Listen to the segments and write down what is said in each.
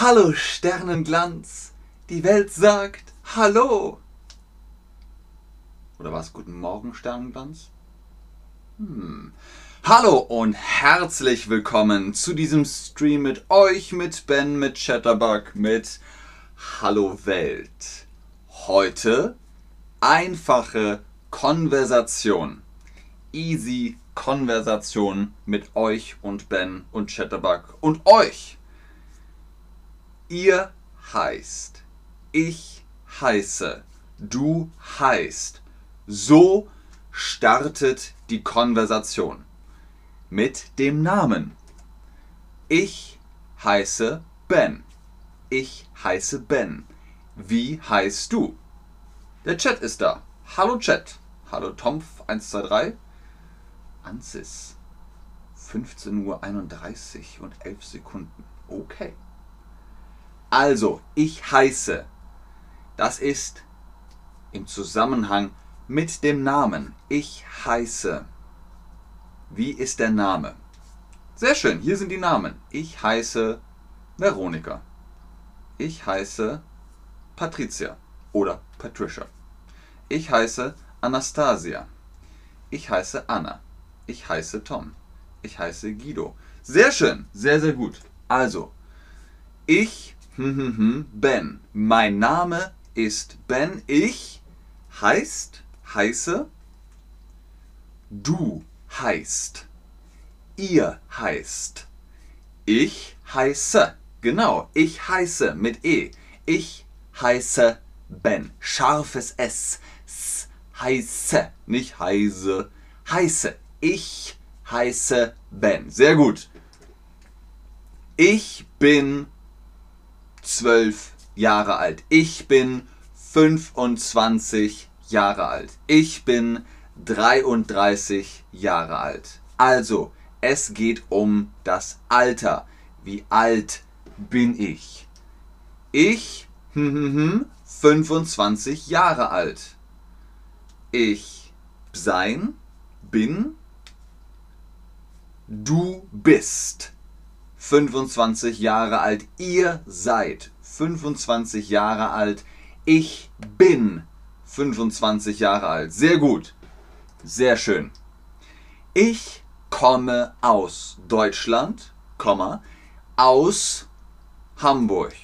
Hallo Sternenglanz, die Welt sagt Hallo. Oder was? Guten Morgen Sternenglanz? Hm. Hallo und herzlich willkommen zu diesem Stream mit euch, mit Ben, mit Chatterbug, mit Hallo Welt. Heute einfache Konversation. Easy Konversation mit euch und Ben und Chatterbug und euch. Ihr heißt, ich heiße, du heißt. So startet die Konversation. Mit dem Namen. Ich heiße Ben. Ich heiße Ben. Wie heißt du? Der Chat ist da. Hallo Chat. Hallo Tomf123. Ansis. 15.31 Uhr und 11 Sekunden. Okay. Also, ich heiße. Das ist im Zusammenhang mit dem Namen. Ich heiße. Wie ist der Name? Sehr schön, hier sind die Namen. Ich heiße Veronika. Ich heiße Patricia oder Patricia. Ich heiße Anastasia. Ich heiße Anna. Ich heiße Tom. Ich heiße Guido. Sehr schön, sehr, sehr gut. Also, ich hm. Ben. Mein Name ist Ben. Ich heißt, heiße. Du heißt. Ihr heißt. Ich heiße. Genau, ich heiße mit E. Ich heiße Ben. Scharfes S. S heiße. Nicht heiße. Heiße. Ich heiße Ben. Sehr gut. Ich bin zwölf Jahre alt. Ich bin 25 Jahre alt. Ich bin 33 Jahre alt. Also, es geht um das Alter. Wie alt bin ich? Ich, 25 Jahre alt. Ich sein, bin, du bist. 25 Jahre alt. Ihr seid 25 Jahre alt. Ich bin 25 Jahre alt. Sehr gut. Sehr schön. Ich komme aus Deutschland, aus Hamburg,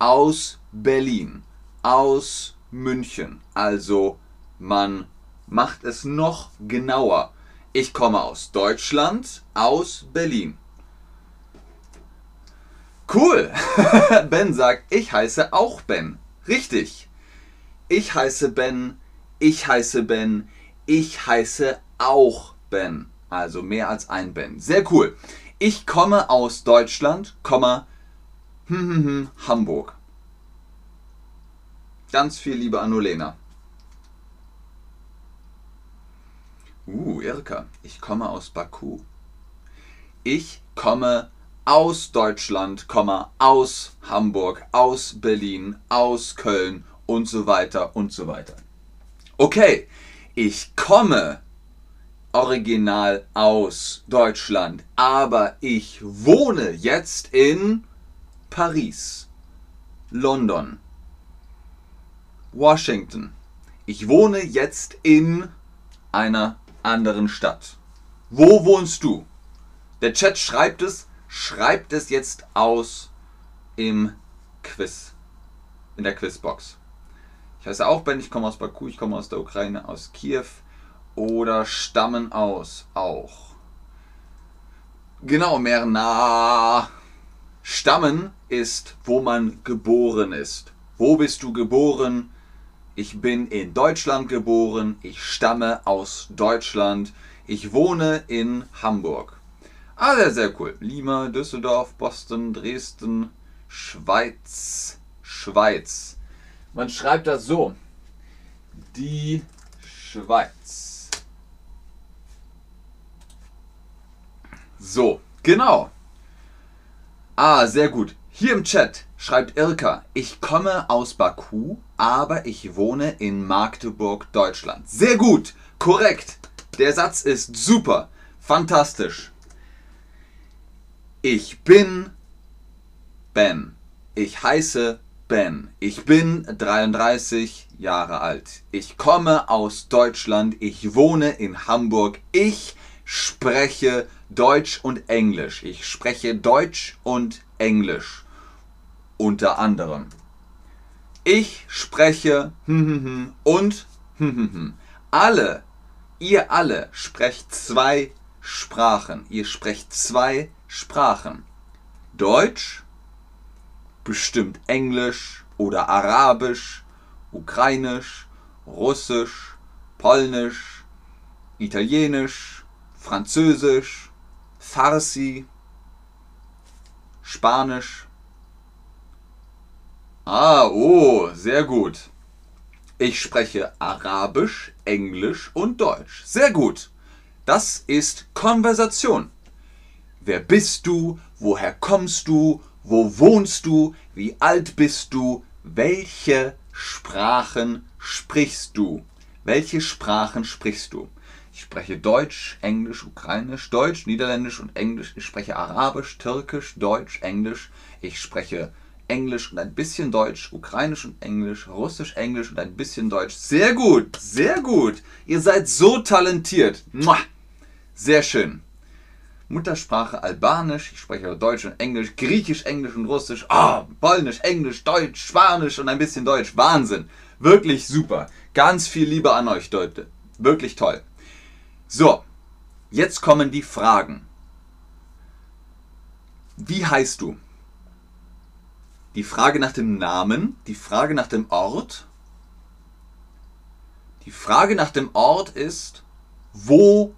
aus Berlin, aus München. Also man macht es noch genauer. Ich komme aus Deutschland, aus Berlin. Cool. ben sagt, ich heiße auch Ben. Richtig. Ich heiße Ben. Ich heiße Ben. Ich heiße auch Ben. Also mehr als ein Ben. Sehr cool. Ich komme aus Deutschland, hm, hm, hm, Hamburg. Ganz viel Liebe an. Uh, Irka. Ich komme aus Baku. Ich komme aus Deutschland, aus Hamburg, aus Berlin, aus Köln und so weiter und so weiter. Okay, ich komme original aus Deutschland, aber ich wohne jetzt in Paris, London, Washington. Ich wohne jetzt in einer anderen Stadt. Wo wohnst du? Der Chat schreibt es Schreibt es jetzt aus im Quiz, in der Quizbox. Ich heiße auch Ben, ich komme aus Baku, ich komme aus der Ukraine, aus Kiew oder stammen aus auch. Genau, Merna. Stammen ist, wo man geboren ist. Wo bist du geboren? Ich bin in Deutschland geboren. Ich stamme aus Deutschland. Ich wohne in Hamburg. Ah, sehr, sehr cool. Lima, Düsseldorf, Boston, Dresden, Schweiz. Schweiz. Man schreibt das so. Die Schweiz. So, genau. Ah, sehr gut. Hier im Chat schreibt Irka, ich komme aus Baku, aber ich wohne in Magdeburg, Deutschland. Sehr gut, korrekt. Der Satz ist super, fantastisch. Ich bin Ben. Ich heiße Ben. Ich bin 33 Jahre alt. Ich komme aus Deutschland. Ich wohne in Hamburg. Ich spreche Deutsch und Englisch. Ich spreche Deutsch und Englisch. Unter anderem. Ich spreche und alle, ihr alle sprecht zwei Sprachen. Ihr sprecht zwei Sprachen. Deutsch, bestimmt Englisch oder Arabisch, Ukrainisch, Russisch, Polnisch, Italienisch, Französisch, Farsi, Spanisch. Ah, oh, sehr gut. Ich spreche Arabisch, Englisch und Deutsch. Sehr gut. Das ist Konversation. Wer bist du? Woher kommst du? Wo wohnst du? Wie alt bist du? Welche Sprachen sprichst du? Welche Sprachen sprichst du? Ich spreche Deutsch, Englisch, Ukrainisch, Deutsch, Niederländisch und Englisch. Ich spreche Arabisch, Türkisch, Deutsch, Englisch. Ich spreche Englisch und ein bisschen Deutsch, Ukrainisch und Englisch, Russisch, Englisch und ein bisschen Deutsch. Sehr gut, sehr gut. Ihr seid so talentiert. Sehr schön. Muttersprache Albanisch, ich spreche Deutsch und Englisch, Griechisch, Englisch und Russisch, oh, Polnisch, Englisch, Deutsch, Spanisch und ein bisschen Deutsch. Wahnsinn. Wirklich super. Ganz viel Liebe an euch, Leute. Wirklich toll. So, jetzt kommen die Fragen. Wie heißt du? Die Frage nach dem Namen, die Frage nach dem Ort. Die Frage nach dem Ort ist, wo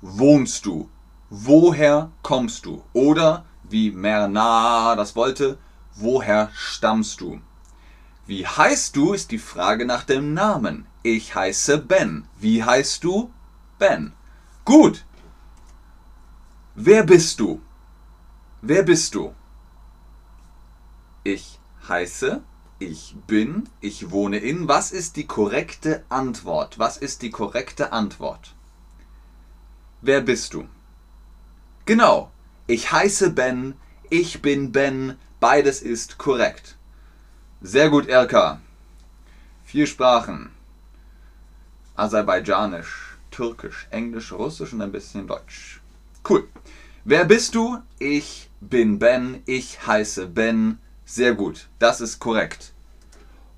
wohnst du? Woher kommst du? Oder, wie Merna das wollte, woher stammst du? Wie heißt du, ist die Frage nach dem Namen. Ich heiße Ben. Wie heißt du? Ben. Gut. Wer bist du? Wer bist du? Ich heiße, ich bin, ich wohne in. Was ist die korrekte Antwort? Was ist die korrekte Antwort? Wer bist du? Genau. Ich heiße Ben, ich bin Ben, beides ist korrekt. Sehr gut, Erka. Vier Sprachen. Aserbaidschanisch, Türkisch, Englisch, Russisch und ein bisschen Deutsch. Cool. Wer bist du? Ich bin Ben, ich heiße Ben. Sehr gut, das ist korrekt.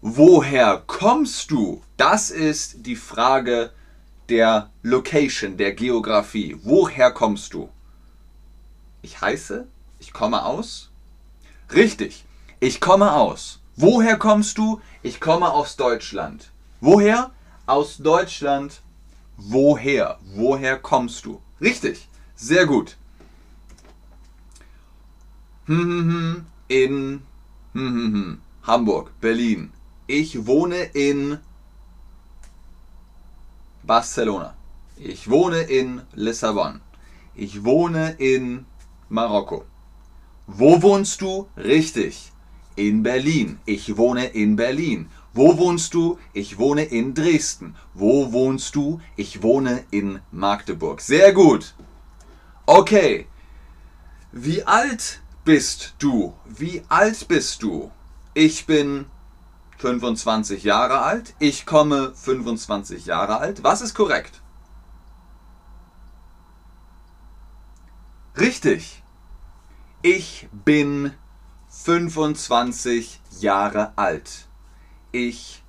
Woher kommst du? Das ist die Frage der Location, der Geografie. Woher kommst du? Ich heiße, ich komme aus. Richtig, ich komme aus. Woher kommst du? Ich komme aus Deutschland. Woher? Aus Deutschland. Woher? Woher kommst du? Richtig, sehr gut. In Hamburg, Berlin. Ich wohne in Barcelona. Ich wohne in Lissabon. Ich wohne in Marokko. Wo wohnst du? Richtig. In Berlin. Ich wohne in Berlin. Wo wohnst du? Ich wohne in Dresden. Wo wohnst du? Ich wohne in Magdeburg. Sehr gut. Okay. Wie alt bist du? Wie alt bist du? Ich bin 25 Jahre alt. Ich komme 25 Jahre alt. Was ist korrekt? Richtig. Ich bin 25 Jahre alt. Ich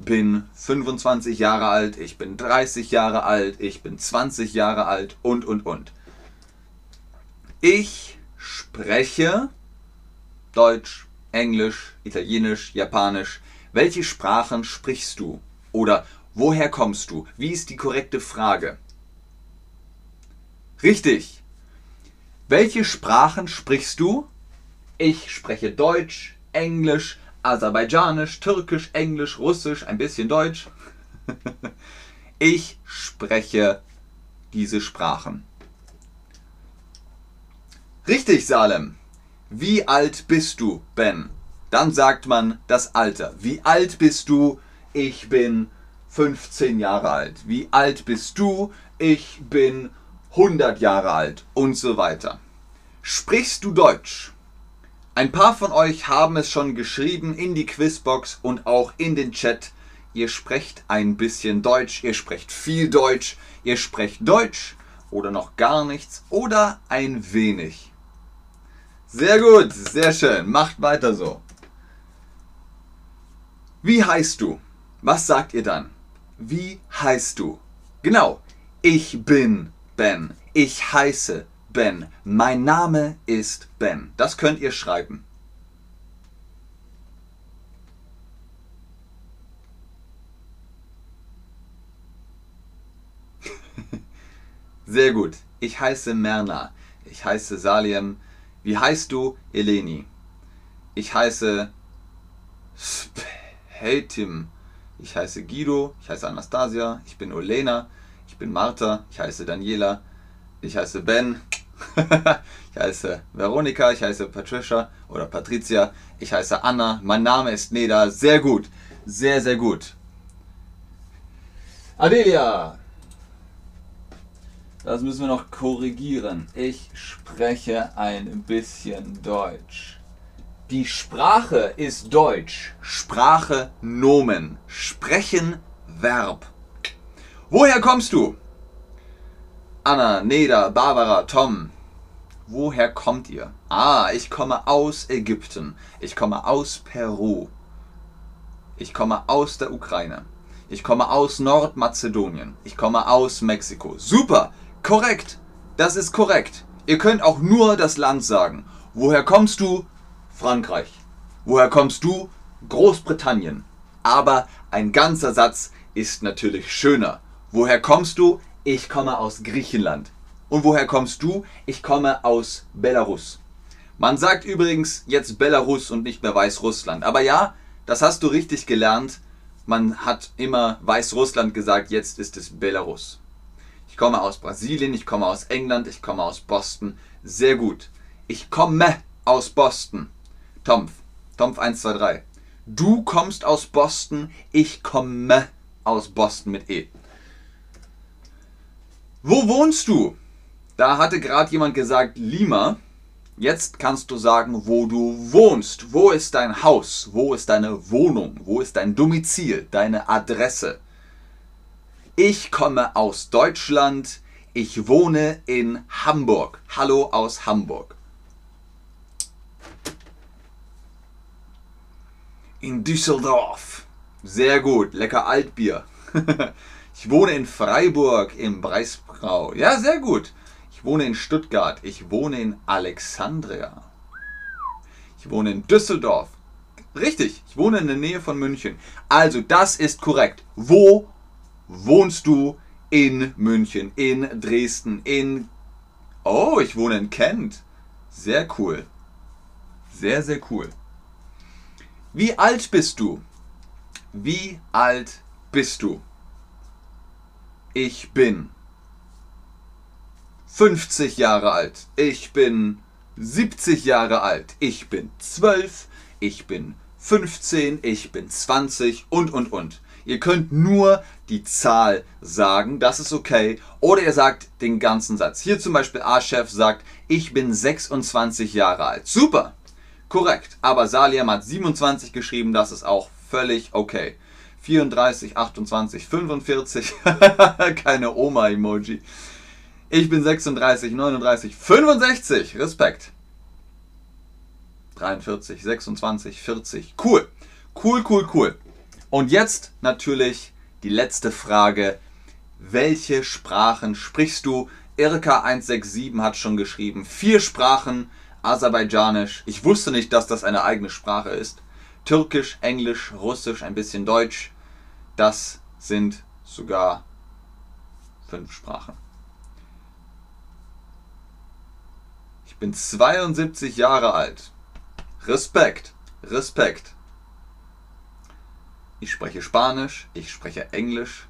bin 25 Jahre alt, ich bin 30 Jahre alt, ich bin 20 Jahre alt und, und, und. Ich spreche Deutsch, Englisch, Italienisch, Japanisch. Welche Sprachen sprichst du? Oder woher kommst du? Wie ist die korrekte Frage? Richtig. Welche Sprachen sprichst du? Ich spreche Deutsch, Englisch, Aserbaidschanisch, Türkisch, Englisch, Russisch, ein bisschen Deutsch. ich spreche diese Sprachen. Richtig, Salem. Wie alt bist du, Ben? Dann sagt man das Alter. Wie alt bist du? Ich bin 15 Jahre alt. Wie alt bist du? Ich bin 100 Jahre alt und so weiter. Sprichst du Deutsch? Ein paar von euch haben es schon geschrieben in die Quizbox und auch in den Chat. Ihr sprecht ein bisschen Deutsch, ihr sprecht viel Deutsch, ihr sprecht Deutsch oder noch gar nichts oder ein wenig. Sehr gut, sehr schön. Macht weiter so. Wie heißt du? Was sagt ihr dann? Wie heißt du? Genau. Ich bin Ben. Ich heiße Ben. Mein Name ist Ben. Das könnt ihr schreiben. Sehr gut. Ich heiße Merna. Ich heiße Saliem. Wie heißt du? Eleni. Ich heiße Tim. Ich heiße Guido. Ich heiße Anastasia. Ich bin Olena. Ich bin Martha. Ich heiße Daniela. Ich heiße Ben. ich heiße Veronika. Ich heiße Patricia oder Patricia. Ich heiße Anna. Mein Name ist Neda. Sehr gut. Sehr, sehr gut. Adelia. Das müssen wir noch korrigieren. Ich spreche ein bisschen Deutsch. Die Sprache ist Deutsch. Sprache Nomen. Sprechen Verb. Woher kommst du? Anna, Neda, Barbara, Tom. Woher kommt ihr? Ah, ich komme aus Ägypten. Ich komme aus Peru. Ich komme aus der Ukraine. Ich komme aus Nordmazedonien. Ich komme aus Mexiko. Super! Korrekt. Das ist korrekt. Ihr könnt auch nur das Land sagen. Woher kommst du? Frankreich. Woher kommst du? Großbritannien. Aber ein ganzer Satz ist natürlich schöner. Woher kommst du? Ich komme aus Griechenland. Und woher kommst du? Ich komme aus Belarus. Man sagt übrigens jetzt Belarus und nicht mehr Weißrussland. Aber ja, das hast du richtig gelernt. Man hat immer Weißrussland gesagt, jetzt ist es Belarus. Ich komme aus Brasilien, ich komme aus England, ich komme aus Boston. Sehr gut. Ich komme aus Boston. Tomf. Tomf 1, 2, 3. Du kommst aus Boston, ich komme aus Boston mit E. Wo wohnst du? Da hatte gerade jemand gesagt Lima. Jetzt kannst du sagen, wo du wohnst. Wo ist dein Haus? Wo ist deine Wohnung? Wo ist dein Domizil? Deine Adresse? Ich komme aus Deutschland. Ich wohne in Hamburg. Hallo aus Hamburg. In Düsseldorf. Sehr gut. Lecker Altbier. ich wohne in Freiburg im Breisbrau. Ja, sehr gut. Ich wohne in Stuttgart. Ich wohne in Alexandria. Ich wohne in Düsseldorf. Richtig, ich wohne in der Nähe von München. Also, das ist korrekt. Wo wohnst du in München, in Dresden, in... Oh, ich wohne in Kent. Sehr cool. Sehr, sehr cool. Wie alt bist du? Wie alt bist du? Ich bin 50 Jahre alt. Ich bin 70 Jahre alt. Ich bin 12. Ich bin 15. Ich bin 20 und, und, und. Ihr könnt nur die Zahl sagen, das ist okay. Oder ihr sagt den ganzen Satz. Hier zum Beispiel A-Chef sagt, ich bin 26 Jahre alt. Super, korrekt. Aber Saliam hat 27 geschrieben, das ist auch völlig okay. 34, 28, 45, keine Oma-Emoji. Ich bin 36, 39, 65, Respekt. 43, 26, 40, cool. Cool, cool, cool. Und jetzt natürlich die letzte Frage. Welche Sprachen sprichst du? Irka167 hat schon geschrieben. Vier Sprachen. Aserbaidschanisch. Ich wusste nicht, dass das eine eigene Sprache ist. Türkisch, Englisch, Russisch, ein bisschen Deutsch. Das sind sogar fünf Sprachen. Ich bin 72 Jahre alt. Respekt, Respekt. Ich spreche Spanisch, ich spreche Englisch,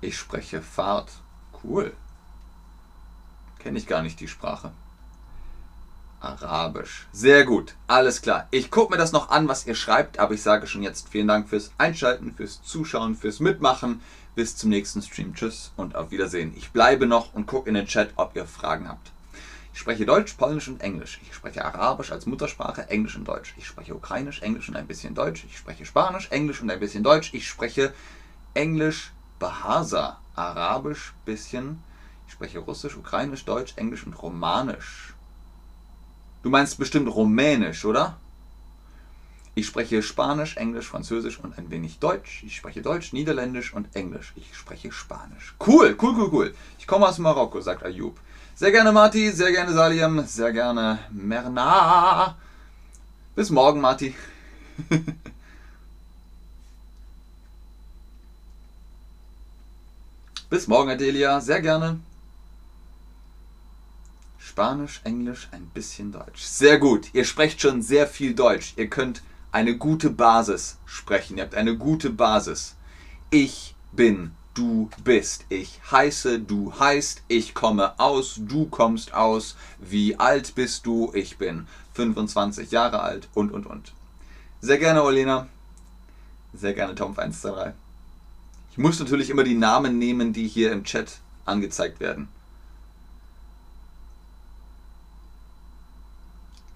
ich spreche Fahrt. Cool. Kenne ich gar nicht die Sprache. Arabisch. Sehr gut. Alles klar. Ich gucke mir das noch an, was ihr schreibt, aber ich sage schon jetzt vielen Dank fürs Einschalten, fürs Zuschauen, fürs Mitmachen. Bis zum nächsten Stream. Tschüss und auf Wiedersehen. Ich bleibe noch und gucke in den Chat, ob ihr Fragen habt. Ich spreche Deutsch, Polnisch und Englisch. Ich spreche Arabisch als Muttersprache, Englisch und Deutsch. Ich spreche Ukrainisch, Englisch und ein bisschen Deutsch. Ich spreche Spanisch, Englisch und ein bisschen Deutsch. Ich spreche Englisch, Bahasa, Arabisch, bisschen. Ich spreche Russisch, Ukrainisch, Deutsch, Englisch und Romanisch. Du meinst bestimmt Rumänisch, oder? Ich spreche Spanisch, Englisch, Französisch und ein wenig Deutsch. Ich spreche Deutsch, Niederländisch und Englisch. Ich spreche Spanisch. Cool, cool, cool, cool. Ich komme aus Marokko, sagt Ayub. Sehr gerne Marti, sehr gerne Salim, sehr gerne Merna. Bis morgen, Marti. Bis morgen, Adelia, sehr gerne. Spanisch, Englisch, ein bisschen Deutsch. Sehr gut. Ihr sprecht schon sehr viel Deutsch. Ihr könnt eine gute Basis sprechen. Ihr habt eine gute Basis. Ich bin du bist. Ich heiße, du heißt, ich komme aus, du kommst aus. Wie alt bist du? Ich bin 25 Jahre alt und und und. Sehr gerne, Olena. Sehr gerne, Tom123. Ich muss natürlich immer die Namen nehmen, die hier im Chat angezeigt werden.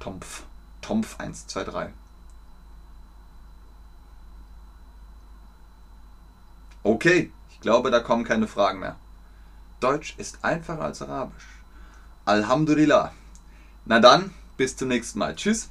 Tomf. Tomf 123. Okay. Ich glaube, da kommen keine Fragen mehr. Deutsch ist einfacher als Arabisch. Alhamdulillah. Na dann, bis zum nächsten Mal. Tschüss.